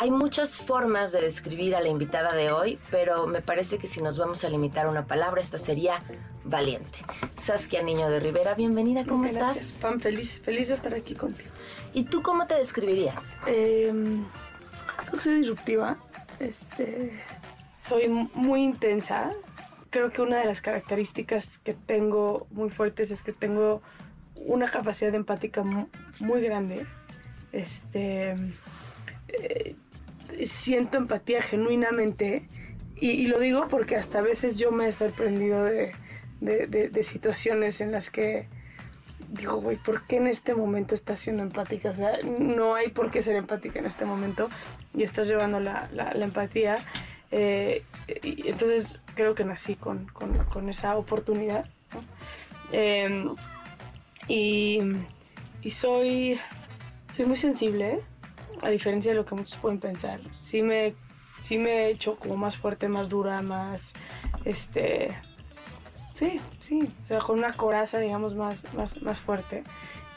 hay muchas formas de describir a la invitada de hoy, pero me parece que si nos vamos a limitar a una palabra, esta sería valiente. Saskia Niño de Rivera, bienvenida, ¿cómo Gracias, estás? Pam, feliz, feliz de estar aquí contigo. ¿Y tú cómo te describirías? Eh, creo que soy disruptiva. Este, soy muy intensa. Creo que una de las características que tengo muy fuertes es que tengo una capacidad empática mu- muy grande. Este, eh, siento empatía genuinamente y, lo digo porque hasta a veces yo me he sorprendido de, de- situaciones en las que digo, güey, ¿por qué en este momento estás siendo empática? O sea, no hay por qué ser empática en este momento y estás llevando la, la- empatía. Eh, entonces creo que nací con, con- con esa oportunidad. Eh, y, y soy, soy muy sensible, a diferencia de lo que muchos pueden pensar. Sí me, sí me he hecho como más fuerte, más dura, más, este, sí, sí, o sea, con una coraza, digamos, más, más, más fuerte.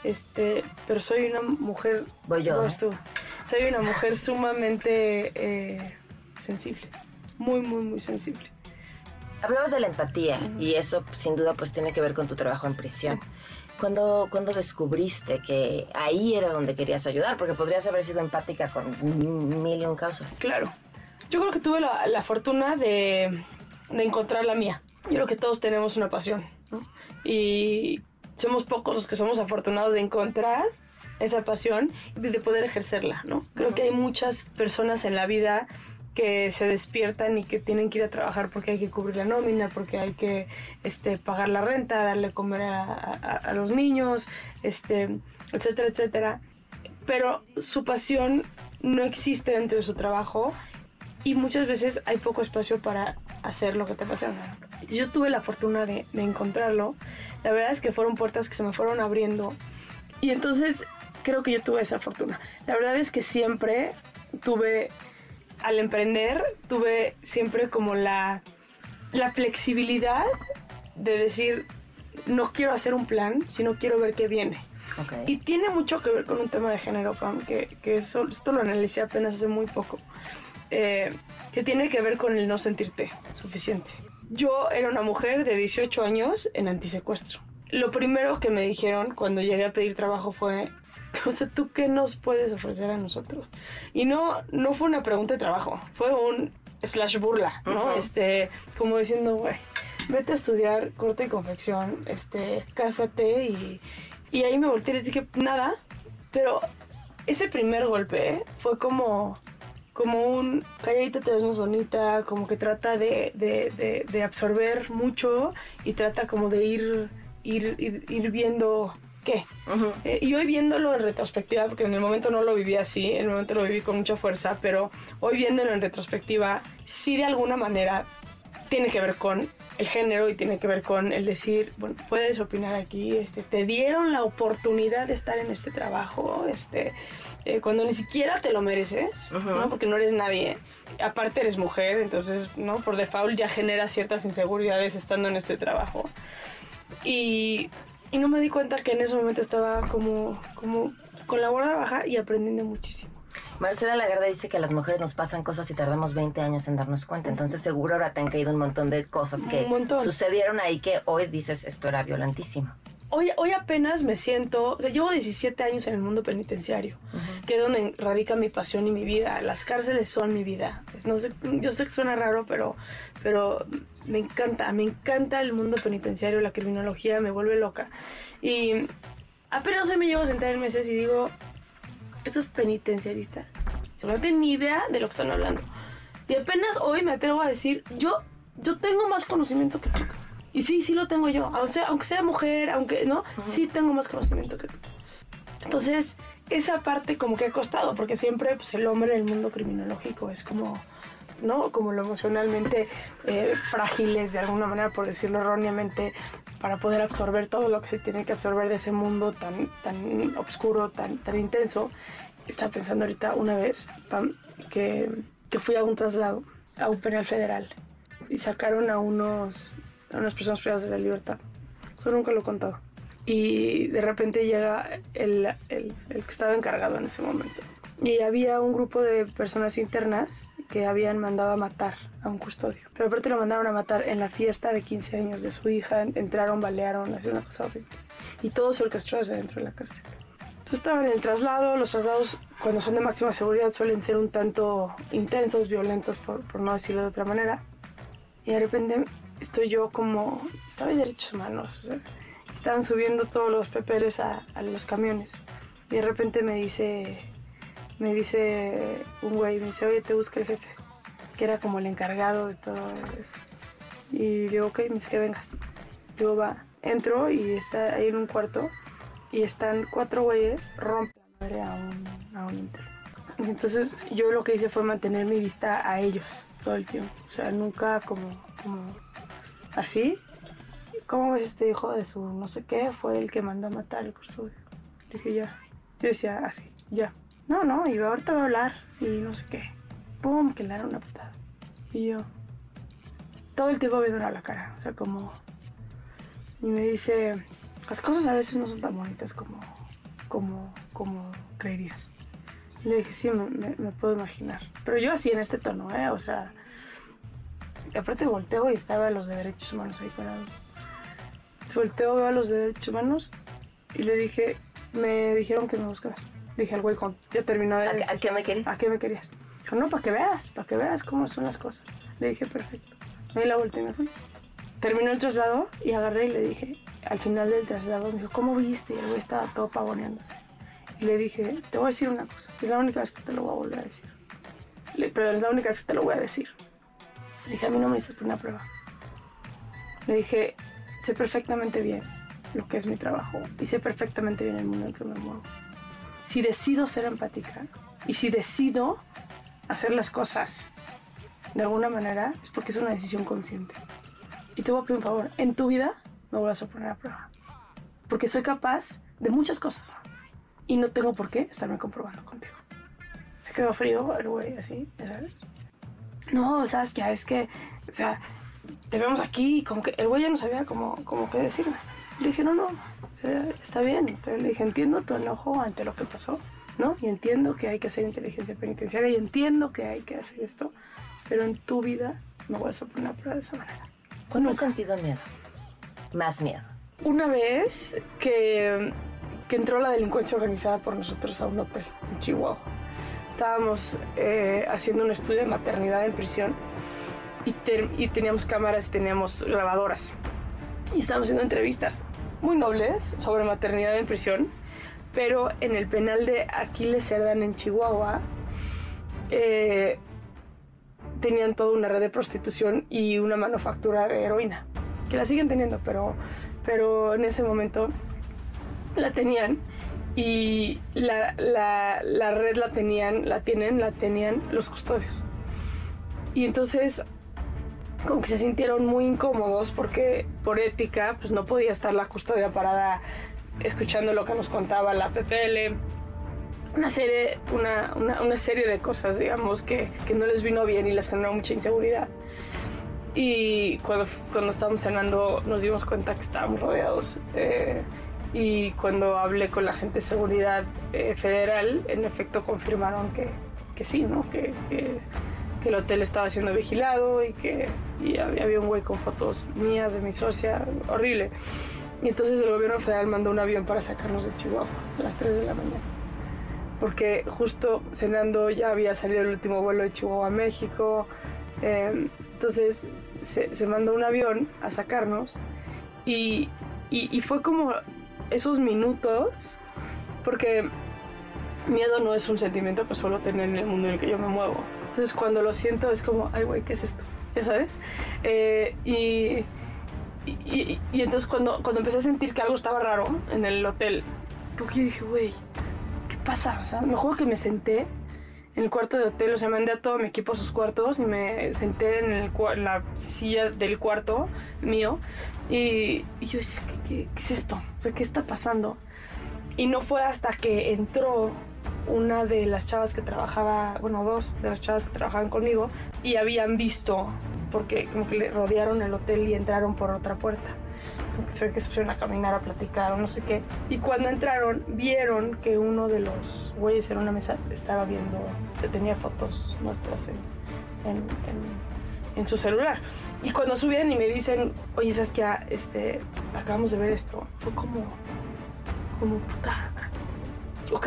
Este, pero soy una mujer, Voy yo, ¿eh? tú. soy una mujer sumamente eh, sensible, muy, muy, muy sensible. Hablabas de la empatía y eso sin duda pues tiene que ver con tu trabajo en prisión. ¿Cuándo, cuándo descubriste que ahí era donde querías ayudar? Porque podrías haber sido empática con mil y un causas. Claro. Yo creo que tuve la, la fortuna de, de encontrar la mía. Yo creo que todos tenemos una pasión, ¿no? Y somos pocos los que somos afortunados de encontrar esa pasión y de poder ejercerla, ¿no? Creo que hay muchas personas en la vida que se despiertan y que tienen que ir a trabajar porque hay que cubrir la nómina, porque hay que este, pagar la renta, darle comer a, los niños, este, etcétera, etcétera. Pero su pasión no existe dentro de su trabajo y muchas veces hay poco espacio para hacer lo que te apasiona. Yo tuve la fortuna de, de encontrarlo. La verdad es que fueron puertas que se me fueron abriendo y entonces creo que yo tuve esa fortuna. La verdad es que siempre tuve, al emprender, tuve siempre como la, la flexibilidad de decir, no quiero hacer un plan, sino quiero ver qué viene. Y tiene mucho que ver con un tema de género, Pam, que, que eso, esto lo analicé apenas hace muy poco, eh, que tiene que ver con el no sentirte suficiente. Yo era una mujer de 18 años en antisecuestro. Lo primero que me dijeron cuando llegué a pedir trabajo fue, o sea, ¿tú qué nos puedes ofrecer a nosotros? Y no, no fue una pregunta de trabajo, fue un slash burla, ¿no? Este, como diciendo, güey, vete a estudiar corte y confección, este, cásate y, y ahí me volteé y les dije, nada, pero ese primer golpe fue como, como un calladita te ves más bonita, como que trata de, de, de- de absorber mucho y trata como de ir, ir, ir, ir viendo qué. Eh, y hoy viéndolo en retrospectiva, porque en el momento no lo viví así, en el momento lo viví con mucha fuerza, pero hoy viéndolo en retrospectiva, sí de alguna manera tiene que ver con el género y tiene que ver con el decir, bueno, puedes opinar aquí, este, te dieron la oportunidad de estar en este trabajo, este, eh, cuando ni siquiera te lo mereces, ¿no? Porque no eres nadie. Aparte eres mujer, entonces, ¿no? Por default ya genera ciertas inseguridades estando en este trabajo. Y, y no me di cuenta que en ese momento estaba como, como con la guardia baja y aprendiendo muchísimo. Marcela Lagarde dice que a las mujeres nos pasan cosas y tardamos 20 años en darnos cuenta. Entonces seguro ahora te han caído un montón de cosas que sucedieron ahí que hoy dices esto era violentísimo. Hoy, hoy apenas me siento, o sea, llevo 17 años en el mundo penitenciario, que es donde radica mi pasión y mi vida. Las cárceles son mi vida. No sé, yo sé que suena raro, pero, pero me encanta, me encanta el mundo penitenciario, la criminología me vuelve loca. Y apenas hoy me llevo a sentar en meses y digo, estos penitenciaristas, no tienen ni idea de lo que están hablando. Y apenas hoy me atrevo a decir, yo, yo tengo más conocimiento que tú. Y sí, sí lo tengo yo. Aunque sea, aunque sea mujer, aunque no, sí tengo más conocimiento que tú. Entonces, esa parte como que ha costado, porque siempre pues, el hombre en el mundo criminológico es como, ¿no? Como lo emocionalmente eh, frágiles de alguna manera, por decirlo erróneamente, para poder absorber todo lo que se tiene que absorber de ese mundo tan, tan oscuro, tan, tan intenso. Estaba pensando ahorita una vez, Pam, que, que fui a un traslado a un penal federal y sacaron a unos unas personas privadas de la libertad. Eso nunca lo he contado. Y de repente llega el, el, el que estaba encargado en ese momento. Y había un grupo de personas internas que habían mandado a matar a un custodio. Pero aparte lo mandaron a matar en la fiesta de 15 años de su hija. Entraron, balearon, hacían una cosa horrible. Y todo se orquestó desde dentro de la cárcel. Yo estaba en el traslado. Los traslados, cuando son de máxima seguridad, suelen ser un tanto intensos, violentos, por, por no decirlo de otra manera. Y de repente estoy yo como, estaba en derechos humanos, o sea, estaban subiendo todos los papeles a, los camiones. Y de repente me dice, me dice un güey, me dice, oye, te busca el jefe, que era como el encargado de todo eso. Y digo, ok, me dice que vengas. Digo, va, entro y está ahí en un cuarto y están cuatro güeyes, rompe la madre a un, a un. Entonces yo lo que hice fue mantener mi vista a ellos todo el tiempo. O sea, nunca como así. ¿Cómo ves este hijo de su no sé qué? Fue el que mandó a matar el custodio. Dije, ya. Yo decía, así, ya. No, no, y ahorita voy a hablar y no sé qué. ¡Pum! Que le una patada. Y yo, todo el tiempo viendo a la cara. O sea, como. Y me dice, las cosas a veces no son tan bonitas como, como, como creerías. Le dije, sí, me puedo imaginar. Pero yo así en este tono, ¿eh? O sea, aparte volteo y estaba los de derechos humanos ahí parados. Volteo, veo a los de derechos humanos y le dije, me dijeron que me buscabas. Le dije al güey, ya terminó de... ¿A, ¿A, qué me querías? ¿A qué me querías? Dijo, no, para que veas, para que veas cómo son las cosas. Le dije, perfecto. Me di la vuelta y me fui. Terminó el traslado y agarré y le dije, al final del traslado, me dijo, ¿cómo viste? Y el güey estaba todo pavoneándose. Y le dije, te voy a decir una cosa, es la única vez que te lo voy a volver a decir. Le, pero es la única vez que te lo voy a decir. Le dije, a mí no me diste por una prueba. Le dije, sé perfectamente bien lo que es mi trabajo y sé perfectamente bien el mundo en el que me muevo. Si decido ser empática y si decido hacer las cosas de alguna manera, es porque es una decisión consciente. Y te voy a pedir un favor, en tu vida me vuelvas a poner a prueba. Porque soy capaz de muchas cosas. Y no tengo por qué estarme comprobando contigo. Se quedó frío el güey así, ¿sabes? No, sabes que es que, o sea, te vemos aquí, como que el güey ya no sabía cómo, cómo qué decirme. Le dije, no, no, o sea, está bien. Entonces le dije, entiendo tu enojo ante lo que pasó, ¿no? Y entiendo que hay que hacer inteligencia penitenciaria y entiendo que hay que hacer esto, pero en tu vida no vas a poner a prueba de esa manera. ¿Cuándo has sentido miedo? Más miedo. Una vez que, que entró la delincuencia organizada por nosotros a un hotel en Chihuahua estábamos eh, haciendo un estudio de maternidad en prisión y, teníamos cámaras y teníamos grabadoras. Y estábamos haciendo entrevistas muy nobles sobre maternidad en prisión, pero en el penal de Aquiles Cerdán en Chihuahua eh, tenían toda una red de prostitución y una manufactura de heroína, que la siguen teniendo, pero, pero en ese momento la tenían y la, la, la, red la tenían, la tienen, la tenían los custodios. Y entonces como que se sintieron muy incómodos porque por ética pues no podía estar la custodia parada escuchando lo que nos contaba la PPL. Una serie, una, una, una serie de cosas, digamos, que, que, no les vino bien y les generó mucha inseguridad. Y cuando, cuando estábamos cenando nos dimos cuenta que estábamos rodeados. Eh, y cuando hablé con la gente de seguridad eh, federal, en efecto confirmaron que, que sí, ¿no? Que, que, que, el hotel estaba siendo vigilado y que y había, había, un güey con fotos mías de mi socia, horrible. Y entonces el gobierno federal mandó un avión para sacarnos de Chihuahua a las 3 de la mañana. Porque justo cenando ya había salido el último vuelo de Chihuahua a México. eh, entonces se, se mandó un avión a sacarnos. Y, y- y fue como esos minutos, porque miedo no es un sentimiento que suelo tener en el mundo en el que yo me muevo. Entonces cuando lo siento es como, ay güey, ¿qué es esto? ¿Ya sabes? Eh, y, y, entonces cuando, cuando empecé a sentir que algo estaba raro en el hotel, como que dije, güey, ¿qué pasa? O sea, me acuerdo que me senté en el cuarto de hotel, o sea, mandé a todo mi equipo a sus cuartos y me senté en, el la silla del cuarto mío y, yo decía, ¿qué, qué, qué es esto? O sea, ¿qué está pasando? Y no fue hasta que entró una de las chavas que trabajaba, bueno, dos de las chavas que trabajaban conmigo y habían visto, porque como que le rodearon el hotel y entraron por otra puerta. Como que se ve que se pusieron a caminar, a platicar o no sé qué. Y cuando entraron, vieron que uno de los güeyes en una mesa estaba viendo, tenía fotos nuestras en, en, en- en su celular. Y cuando subían y me dicen, oye, ¿sabes qué? Este, acabamos de ver esto. Fue como, como puta. Ok,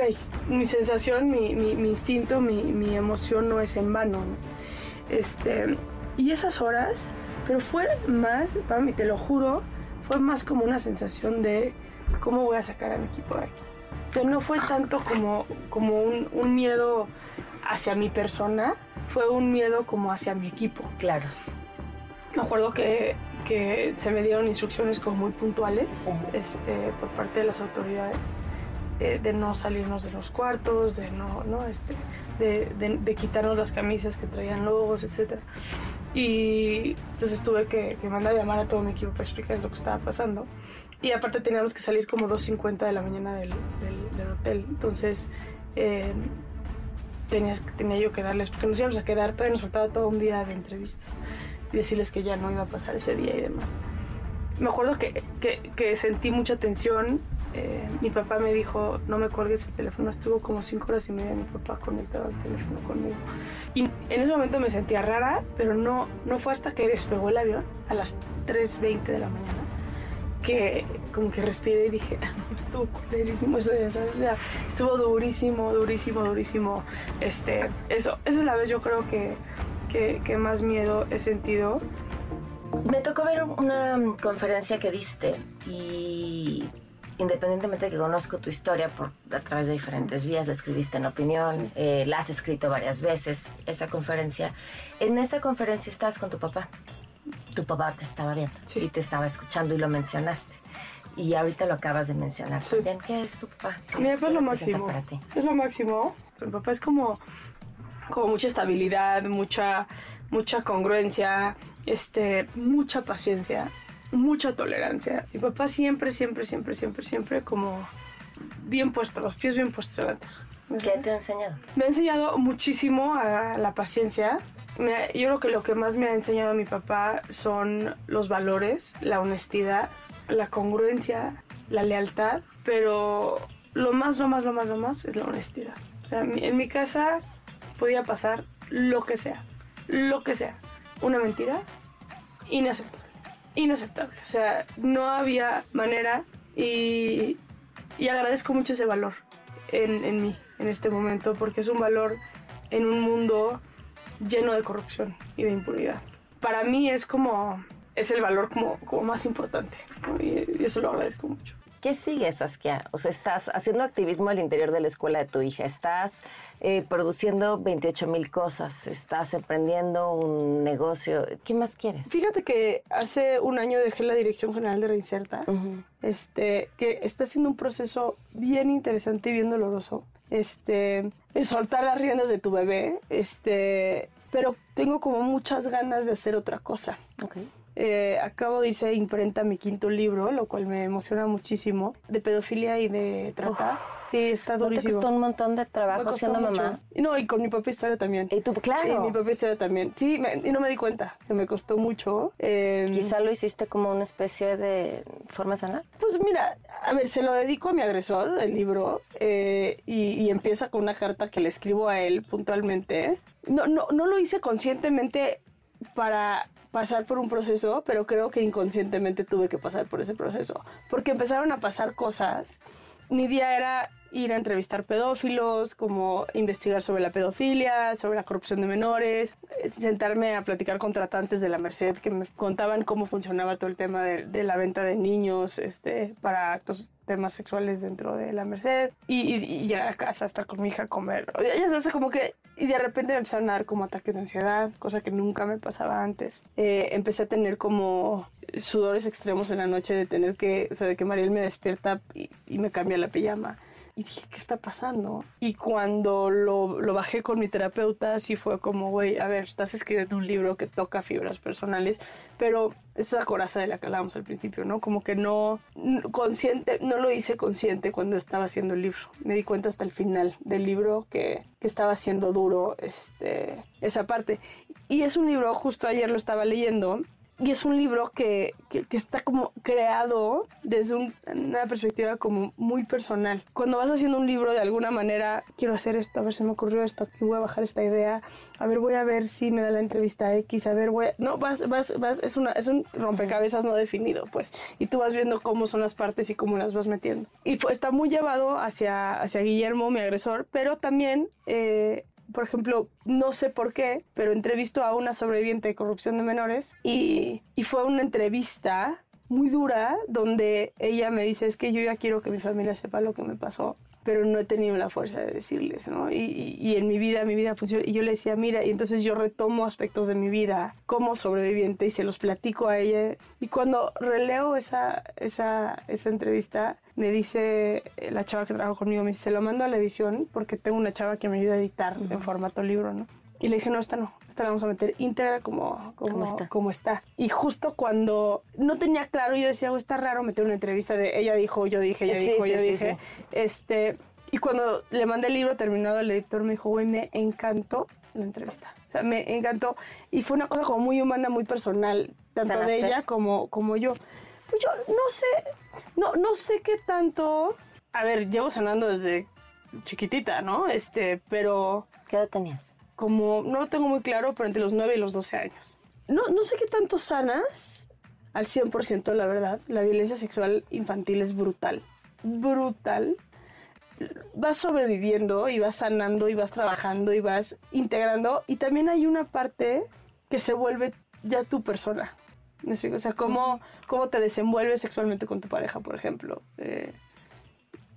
mi sensación, mi, mi- mi instinto, mi, mi emoción no es en vano. ¿no? Este, y esas horas, pero fue más, mí te lo juro, fue más como una sensación de cómo voy a sacar a mi equipo de aquí. O sea, no fue tanto como, como un, un miedo hacia mi persona, fue un miedo como hacia mi equipo. Claro. Me acuerdo que, que se me dieron instrucciones como muy puntuales este, por parte de las autoridades eh, de no salirnos de los cuartos, de no, no este, de, de- de quitarnos las camisas que traían logos, etc. Y entonces tuve que, que mandar a llamar a todo mi equipo para explicar lo que estaba pasando. Y aparte teníamos que salir como 2.50 de la mañana del, del- del hotel. Entonces eh, tenías, tenía yo que darles, porque nos íbamos a quedar, todavía nos faltaba todo un día de entrevistas y decirles que ya no iba a pasar ese día y demás. Me acuerdo que, que- que sentí mucha tensión. Eh, mi papá me dijo, no me cuelgues el teléfono. Estuvo como cinco horas y media mi papá conectado al teléfono conmigo. Y en ese momento me sentía rara, pero no, no fue hasta que despegó el avión a las 3.20 de la mañana que como que respiré y dije, "Ah, estuvo culerísimo eso, ¿sabes? O sea, estuvo durísimo, durísimo, durísimo. Este, eso, esa es la vez yo creo que, que, que más miedo he sentido. Me tocó ver una conferencia que diste y independientemente de que conozco tu historia por, a través de diferentes vías, la escribiste en opinión, eh, la has escrito varias veces, esa conferencia. En esa conferencia estás con tu papá. Tu papá te estaba viendo Sí. y te estaba escuchando y lo mencionaste. Y ahorita lo acabas de mencionar Sí. también. ¿Qué es tu papá? ¿Qué- Mi papá es lo máximo. para ti? Es lo máximo. Mi papá es como, como mucha estabilidad, mucha, mucha congruencia, este, mucha paciencia, mucha tolerancia. Mi papá siempre, siempre, siempre, siempre, siempre como bien puesto, los pies bien puestos delante. ¿Qué te ha enseñado? Me ha enseñado muchísimo a la paciencia. Me yo creo que lo que más me ha enseñado mi papá son los valores, la honestidad, la congruencia, la lealtad, pero lo más, lo más, lo más, lo más es la honestidad. O sea, mi- en mi casa podía pasar lo que sea, lo que sea. Una mentira, inaceptable, inaceptable. O sea, no había manera y, y agradezco mucho ese valor en, en mí en este momento porque es un valor en un mundo lleno de corrupción y de impunidad. Para mí es como, es el valor como, como más importante y, y eso lo agradezco mucho. ¿Qué sigue, Saskia? O sea, estás haciendo activismo al interior de la escuela de tu hija, estás eh, produciendo 28 mil cosas, estás emprendiendo un negocio. ¿Qué más quieres? Fíjate que hace un año dejé la Dirección General de Reinserta, este, que está siendo un proceso bien interesante y bien doloroso. Este, el soltar las riendas de tu bebé, este, pero tengo como muchas ganas de hacer otra cosa. Ok. Eh, acabo de irse imprenta mi quinto libro, lo cual me emociona muchísimo, de pedofilia y de trata. Sí, está ¿No te durísimo. costó un montón de Me trabajo siendo mucho. mamá? No, y con mi propia historia también. Y tú, Y claro. mi propia historia también. Sí, me- y no me di cuenta que me costó mucho. Eh, Quizá lo hiciste como una especie de forma de sanar. Pues mira, a ver, se lo dedico a mi agresor, el libro, eh, y, y empieza con una carta que le escribo a él puntualmente. No, no, no lo hice conscientemente para pasar por un proceso, pero creo que inconscientemente tuve que pasar por ese proceso, porque empezaron a pasar cosas. Mi día era ir a entrevistar pedófilos, como investigar sobre la pedofilia, sobre la corrupción de menores, eh, sentarme a platicar con tratantes de la Merced que me contaban cómo funcionaba todo el tema de, de la venta de niños este, para actos temas sexuales dentro de la Merced y, y, y, llegar a casa, estar con mi hija, a comer. Ya sabes, como que, y de repente me empezaron a dar como ataques de ansiedad, cosa que nunca me pasaba antes. Eh, empecé a tener como sudores extremos en la noche de tener que, o sea, de que Mariel me despierta y, y me cambia la pijama y dije, ¿qué está pasando? Y cuando lo, lo bajé con mi terapeuta, sí fue como, güey, a ver, estás escribiendo un libro que toca fibras personales, pero esa coraza de la que hablábamos al principio, ¿no? Como que no, consciente, no lo hice consciente cuando estaba haciendo el libro. Me di cuenta hasta el final del libro que, que estaba haciendo duro este, esa parte. Y es un libro, justo ayer lo estaba leyendo, y es un libro que, que, está como creado desde un, una perspectiva como muy personal. Cuando vas haciendo un libro de alguna manera, quiero hacer esto, a ver si me ocurrió esto, aquí voy a bajar esta idea, a ver, voy a ver si me da la entrevista X, a ver, voy. No, vas, vas, vas, es, una, es un rompecabezas no definido, pues, y tú vas viendo cómo son las partes y cómo las vas metiendo. Y está muy llevado hacia, hacia Guillermo, mi agresor, pero también... Eh, por ejemplo, no sé por qué, pero entrevistó a una sobreviviente de corrupción de menores y, y, fue una entrevista muy dura donde ella me dice, es que yo ya quiero que mi familia sepa lo que me pasó, pero no he tenido la fuerza de decirles, ¿no? Y, y, y en mi vida, mi vida funciona. Y yo le decía, mira, y entonces yo retomo aspectos de mi vida como sobreviviente y se los platico a ella. Y cuando releo esa, esa, esa entrevista, me dice la chava que trabaja conmigo, me dice, se lo mando a la edición porque tengo una chava que me ayuda a editar en formato libro, ¿no? Y le dije, no, esta no, esta la vamos a meter íntegra como, como, está? como está. Y justo cuando no tenía claro, yo decía, oh, está raro meter una entrevista de ella dijo, yo dije, ella sí, dijo, sí, yo sí, dije. Este, y cuando le mandé el libro terminado, el editor me dijo, güey, me encantó la entrevista. O sea, me encantó. Y fue una cosa como muy humana, muy personal, tanto ¿Sanaste? de ella como, como yo. Pues yo no sé, no, no sé qué tanto. A ver, llevo sanando desde chiquitita, ¿no? Este, pero. ¿Qué edad tenías? Como, no lo tengo muy claro, pero entre los 9 y los 12 años. No, no sé qué tanto sanas al 100%, la verdad. La violencia sexual infantil es brutal. Brutal. Vas sobreviviendo y vas sanando y vas trabajando y vas integrando. Y también hay una parte que se vuelve ya tu persona. ¿Me explico? O sea, cómo, cómo te desenvuelves sexualmente con tu pareja, por ejemplo. Eh,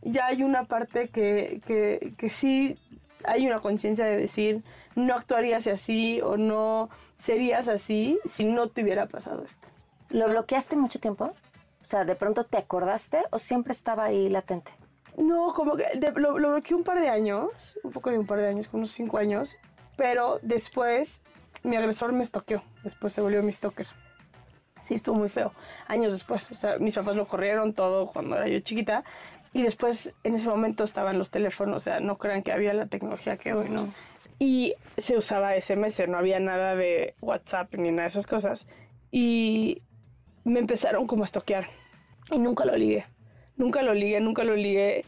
ya hay una parte que, que, que sí hay una conciencia de decir, no actuarías así o no serías así si no te hubiera pasado esto. ¿Lo bloqueaste mucho tiempo? O sea, ¿de pronto te acordaste o siempre estaba ahí latente? No, como que de, lo, lo, bloqueé un par de años, un poco de un par de años, unos cinco años, pero después mi agresor me estoqueó, después se volvió mi stalker sí estuvo muy feo. Años después, o sea, mis papás lo corrieron todo cuando era yo chiquita y después en ese momento estaban los teléfonos, o sea, no crean que había la tecnología que hoy, ¿no? Y se usaba SMS, no había nada de WhatsApp ni nada de esas cosas. Y me empezaron como a estoquear y nunca lo ligué. Nunca lo ligué, nunca lo ligué.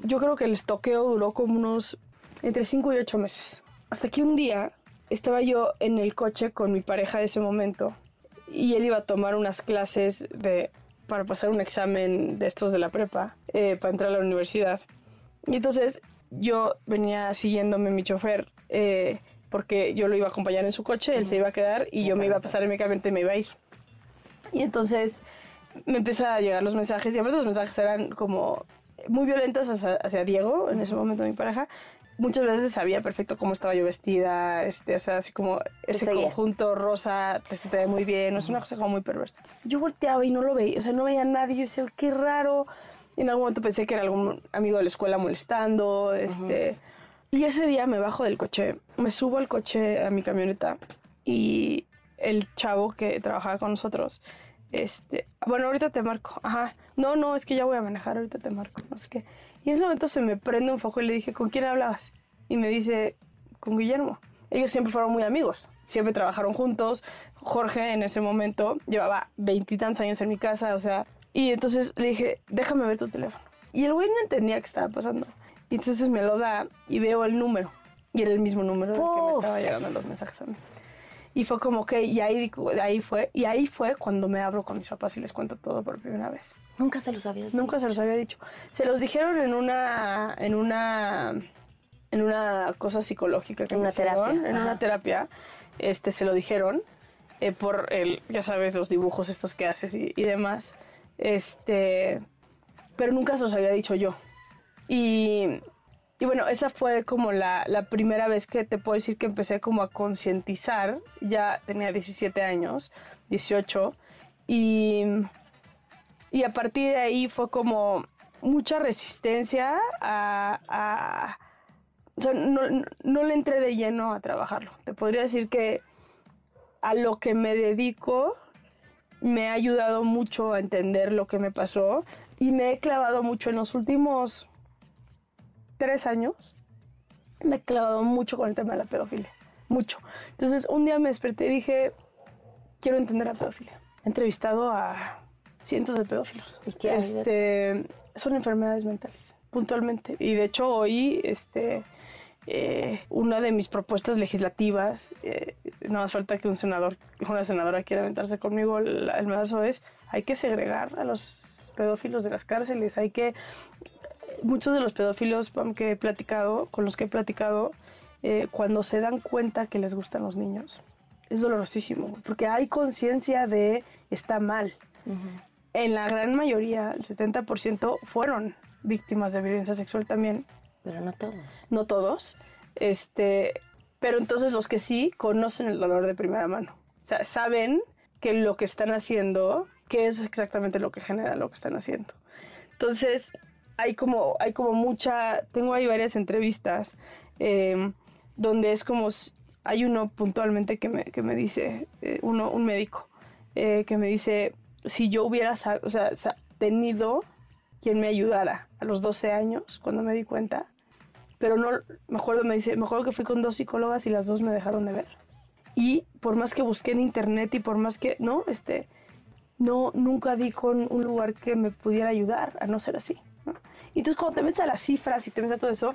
Yo creo que el estoqueo duró como unos entre 5 y 8 meses. Hasta que un día estaba yo en el coche con mi pareja de ese momento y él iba a tomar unas clases de, para pasar un examen de estos de la prepa, eh, para entrar a la universidad. Y entonces yo venía siguiéndome mi chofer, eh, porque yo lo iba a acompañar en su coche, él uh -huh. se iba a quedar y yo me iba a pasar únicamente me iba a ir. Y entonces me empezaron a llegar los mensajes, y a veces los mensajes eran como muy violentos hacia, hacia Diego, en ese momento mi pareja, muchas veces sabía perfecto cómo estaba yo vestida, este, o sea, así como ese conjunto rosa te, se te ve muy bien, es una cosa como muy perversa. Yo volteaba y no lo veía, o sea, no veía a nadie, yo decía, qué raro. Y en algún momento pensé que era algún amigo de la escuela molestando, este... Y ese día me bajo del coche, me subo al coche, a mi camioneta, y el chavo que trabajaba con nosotros, este, bueno, ahorita te marco, ajá, no, no, es que ya voy a manejar, ahorita te marco, no sé qué. Y en ese momento se me prende un foco y le dije, ¿con quién hablabas? Y me dice, con Guillermo. Ellos siempre fueron muy amigos, siempre trabajaron juntos. Jorge en ese momento llevaba veintitantos años en mi casa, o sea, y entonces le dije, déjame ver tu teléfono. Y el güey no entendía qué estaba pasando. Y entonces me lo da y veo el número. Y era el mismo número del que me estaba llegando los mensajes a mí. Y fue como que, y ahí, ahí fue, y ahí fue cuando me abro con mis papás y les cuento todo por primera vez. Nunca se los había dicho. Nunca se los había dicho. Se los dijeron en una, en una, en una cosa psicológica que me una terapia. hicieron, en una terapia, este, se lo dijeron eh, por el, ya sabes, los dibujos estos que haces y, y demás. Este, pero nunca se los había dicho yo. Y, y bueno, esa fue como la, la primera vez que te puedo decir que empecé como a concientizar. Ya tenía 17 años, 18. Y, y a partir de ahí fue como mucha resistencia a... no, no le entré de lleno a trabajarlo. Te podría decir que a lo que me dedico me ha ayudado mucho a entender lo que me pasó y me he clavado mucho en los últimos tres años. Me he clavado mucho con el tema de la pedofilia. Mucho. Entonces, un día me desperté y dije, quiero entender la pedofilia. He entrevistado a cientos de pedófilos. ¿Y qué Este, son enfermedades mentales, puntualmente. Y de hecho, hoy, este, eh, una de mis propuestas legislativas, eh, no más falta que un senador, una senadora quiera aventarse conmigo el, el mazo es, hay que segregar a los pedófilos de las cárceles, hay que muchos de los pedófilos que he platicado, con los que he platicado, eh, cuando se dan cuenta que les gustan los niños, es dolorosísimo, porque hay conciencia de está mal. En la gran mayoría, el 70%, fueron víctimas de violencia sexual también, Pero no todos. no todos, este, pero entonces los que sí conocen el dolor de primera mano. O sea, saben que lo que están haciendo, que es exactamente lo que genera lo que están haciendo. Entonces, hay como, hay como mucha, tengo ahí varias entrevistas eh, donde es como, hay uno puntualmente que me, que me dice, eh, uno, un médico, eh, que me dice, si yo hubiera o sea, tenido quien me ayudara a los 12 años, cuando me di cuenta, pero no, me acuerdo, me dice, me acuerdo que fui con dos psicólogas y las dos me dejaron de ver. Y por más que busqué en internet y por más que, no, este, no, nunca di con un lugar que me pudiera ayudar a no ser así. ¿no? Y entonces cuando te metes a las cifras y te metes a todo eso,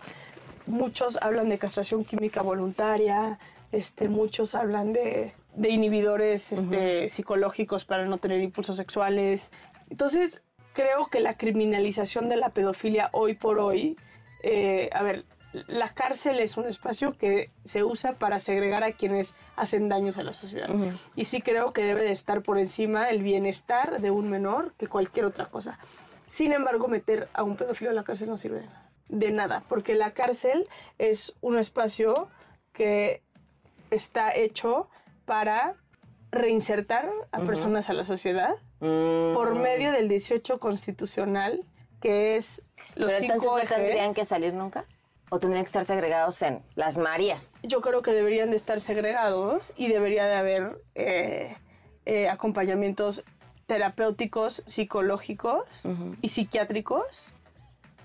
muchos hablan de castración química voluntaria, este, muchos hablan de, de inhibidores este, psicológicos para no tener impulsos sexuales. Entonces, creo que la criminalización de la pedofilia hoy por hoy, eh, a ver, la cárcel es un espacio que se usa para segregar a quienes hacen daños a la sociedad. Y sí creo que debe de estar por encima el bienestar de un menor que cualquier otra cosa. Sin embargo, meter a un pedófilo en la cárcel no sirve de nada. De nada, porque la cárcel es un espacio que está hecho para reinsertar a personas a la sociedad Mm. por medio del 18 constitucional, que es los Pero entonces cinco no ejes. tendrían que salir nunca. O tendrían que estar segregados en las Marías. Yo creo que deberían de estar segregados y debería de haber eh, eh, acompañamientos terapéuticos, psicológicos y psiquiátricos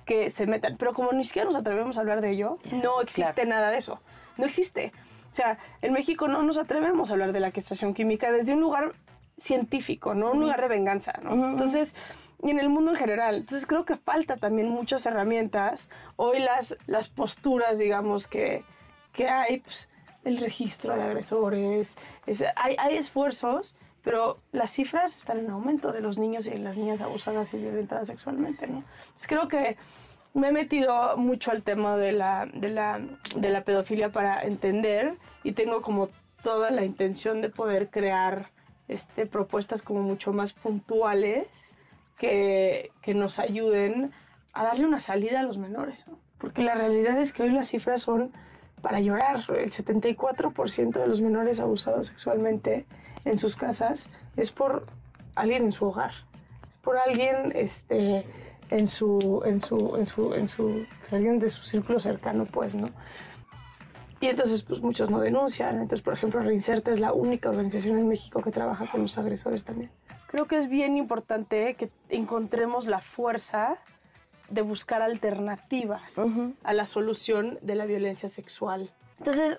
que se metan. Pero como ni siquiera nos atrevemos a hablar de ello, no existe claro. nada de eso. No existe. O sea, en México no nos atrevemos a hablar de la castración química desde un lugar científico, no un lugar de venganza, ¿no? Entonces, y en el mundo en general. Entonces creo que falta también muchas herramientas. Hoy las, las posturas, digamos, que, que hay, pues, el registro de agresores, es- hay, hay esfuerzos, pero las cifras están en aumento de los niños y las niñas abusadas y violentadas sexualmente, ¿no? Entonces creo que me he metido mucho al tema de la, de la, de la pedofilia para entender y tengo como toda la intención de poder crear este, propuestas como mucho más puntuales que, que nos ayuden a darle una salida a los menores. ¿no? Porque la realidad es que hoy las cifras son para llorar. El 74% de los menores abusados sexualmente en sus casas es por alguien en su hogar, es por alguien este, en su, en su, en su, en su, pues, alguien de su círculo cercano, pues, ¿no? Y entonces, pues muchos no denuncian. Entonces, por ejemplo, Reinserta es la única organización en México que trabaja con los agresores también. Creo que es bien importante que encontremos la fuerza de buscar alternativas a la solución de la violencia sexual. Entonces,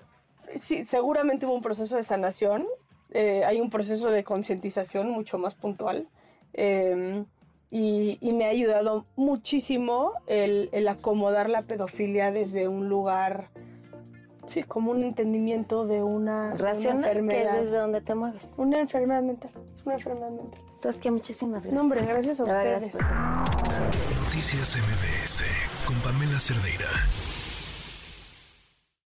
sí, seguramente hubo un proceso de sanación, eh, hay un proceso de concientización mucho más puntual. eh, y, y me ha ayudado muchísimo el, el acomodar la pedofilia desde un lugar Sí, como un entendimiento de una, de una Racional, que es enfermedad. desde donde te mueves. Una enfermedad mental. Una enfermedad mental. Saskia, muchísimas gracias. No, hombre, gracias a De ustedes. Noticias MBS con Pamela Cerdeira.